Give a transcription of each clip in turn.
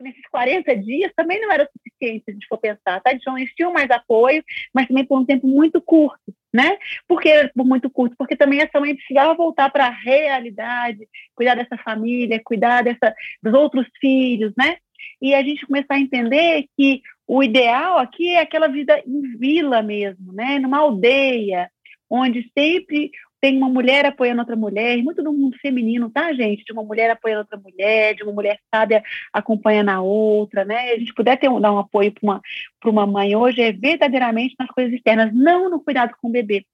nesses 40 dias também não era suficiente, se a gente for pensar, tá? Eles tinham mais apoio, mas também por um tempo muito curto, né? Por que por muito curto? Porque também essa mãe precisava voltar para a realidade, cuidar dessa família, cuidar dessa, dos outros filhos, né? E a gente começar a entender que o ideal aqui é aquela vida em vila mesmo, né? Numa aldeia, onde sempre tem uma mulher apoiando outra mulher, muito do mundo feminino, tá, gente? De uma mulher apoiando outra mulher, de uma mulher sábia acompanhando a outra, né? A gente puder ter um, dar um apoio para uma, uma mãe hoje é verdadeiramente nas coisas externas, não no cuidado com o bebê.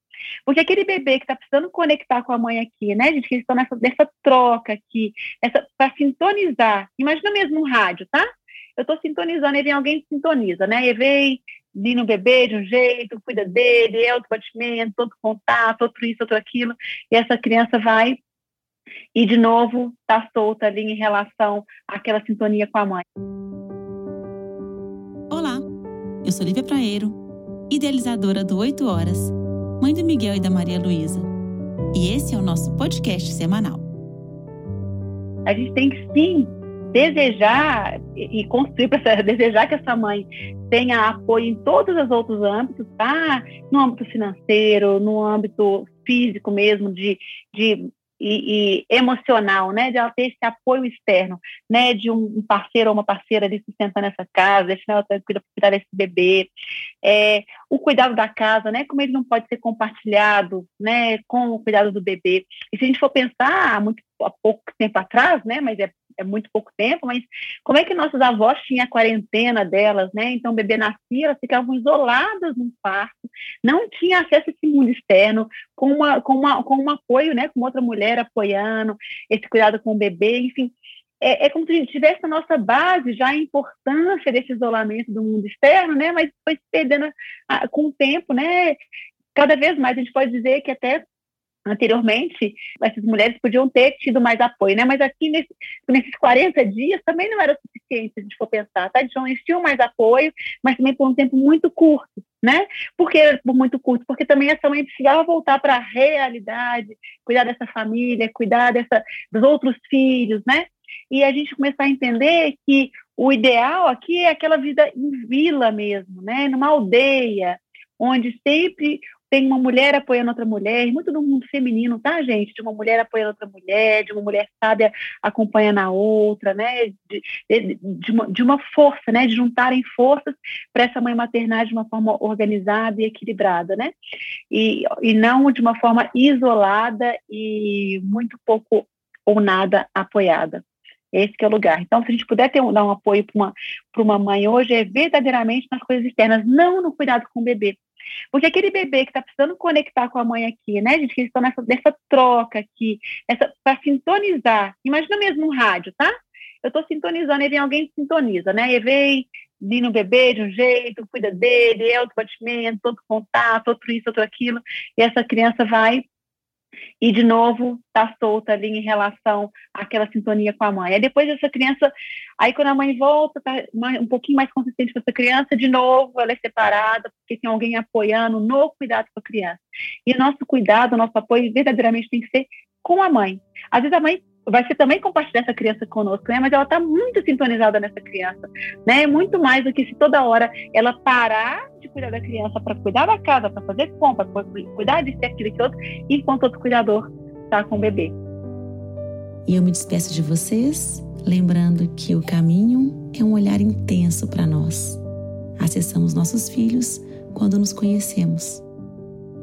Porque aquele bebê que está precisando conectar com a mãe aqui, né, gente, que estão nessa, nessa troca aqui, para sintonizar, imagina mesmo um rádio, tá? Eu estou sintonizando, e vem alguém sintoniza, né? E vir no bebê de um jeito, cuida dele, é outro batimento, outro contato, outro isso, outro aquilo, e essa criança vai e de novo está solta ali em relação àquela sintonia com a mãe. Olá, eu sou Lívia Praeiro, idealizadora do 8 Horas, mãe do Miguel e da Maria Luísa. E esse é o nosso podcast semanal. A gente tem que sim desejar e construir para desejar que essa mãe tenha apoio em todos os outros âmbitos, tá? No âmbito financeiro, no âmbito físico mesmo, de, de e, e, emocional, né, de ela ter esse apoio externo, né, de um parceiro ou uma parceira ali sustentando essa casa, deixando ela tranquila para cuidar desse bebê, é, o cuidado da casa, né, como ele não pode ser compartilhado, né, com o cuidado do bebê. E se a gente for pensar há muito há pouco tempo atrás, né, mas é é muito pouco tempo, mas como é que nossas avós tinham a quarentena delas, né? Então o bebê nascia, elas ficavam isoladas num quarto, não tinha acesso a esse mundo externo, com, uma, com, uma, com um apoio, né? Com outra mulher apoiando, esse cuidado com o bebê, enfim. É, é como se a gente tivesse a nossa base já a importância desse isolamento do mundo externo, né? Mas foi se perdendo a, com o tempo, né? Cada vez mais a gente pode dizer que até anteriormente, essas mulheres podiam ter tido mais apoio, né? Mas aqui nesse, nesses 40 dias também não era suficiente, se a gente for pensar, tá? Então, eles tinham mais apoio, mas também por um tempo muito curto, né? Por que por muito curto? Porque também essa mãe precisava voltar para a realidade, cuidar dessa família, cuidar dessa, dos outros filhos, né? E a gente começar a entender que o ideal aqui é aquela vida em vila mesmo, né? Numa aldeia, onde sempre tem uma mulher apoiando outra mulher, muito do mundo feminino, tá, gente? De uma mulher apoiando outra mulher, de uma mulher sábia acompanhando a outra, né? De, de, de, uma, de uma força, né? De juntarem forças para essa mãe maternar de uma forma organizada e equilibrada, né? E, e não de uma forma isolada e muito pouco ou nada apoiada. Esse é o lugar. Então, se a gente puder ter um, dar um apoio para uma, uma mãe hoje, é verdadeiramente nas coisas externas, não no cuidado com o bebê. Porque aquele bebê que está precisando conectar com a mãe aqui, né, gente, que eles estão nessa, troca aqui, para sintonizar. Imagina mesmo um rádio, tá? Eu estou sintonizando, e vem alguém que sintoniza, né? E vem vir no bebê de um jeito, cuida dele, é outro batimento, outro contato, outro isso, outro aquilo, e essa criança vai e de novo está solta ali em relação àquela sintonia com a mãe. Aí depois essa criança, aí quando a mãe volta, tá um pouquinho mais consistente com essa criança, de novo ela é separada, porque tem alguém apoiando no cuidado com a criança. E o nosso cuidado, o nosso apoio verdadeiramente tem que ser com a mãe. Às vezes a mãe vai ser também compartilhar essa criança conosco, né? Mas ela está muito sintonizada nessa criança, né? Muito mais do que se toda hora ela parar de cuidar da criança para cuidar da casa, para fazer compra, para cuidar de ser aquilo que outro, enquanto outro cuidador está com o bebê. E eu me despeço de vocês, lembrando que o caminho é um olhar intenso para nós. Acessamos nossos filhos quando nos conhecemos.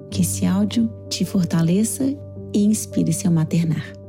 Que esse áudio te fortaleça e inspire seu maternar.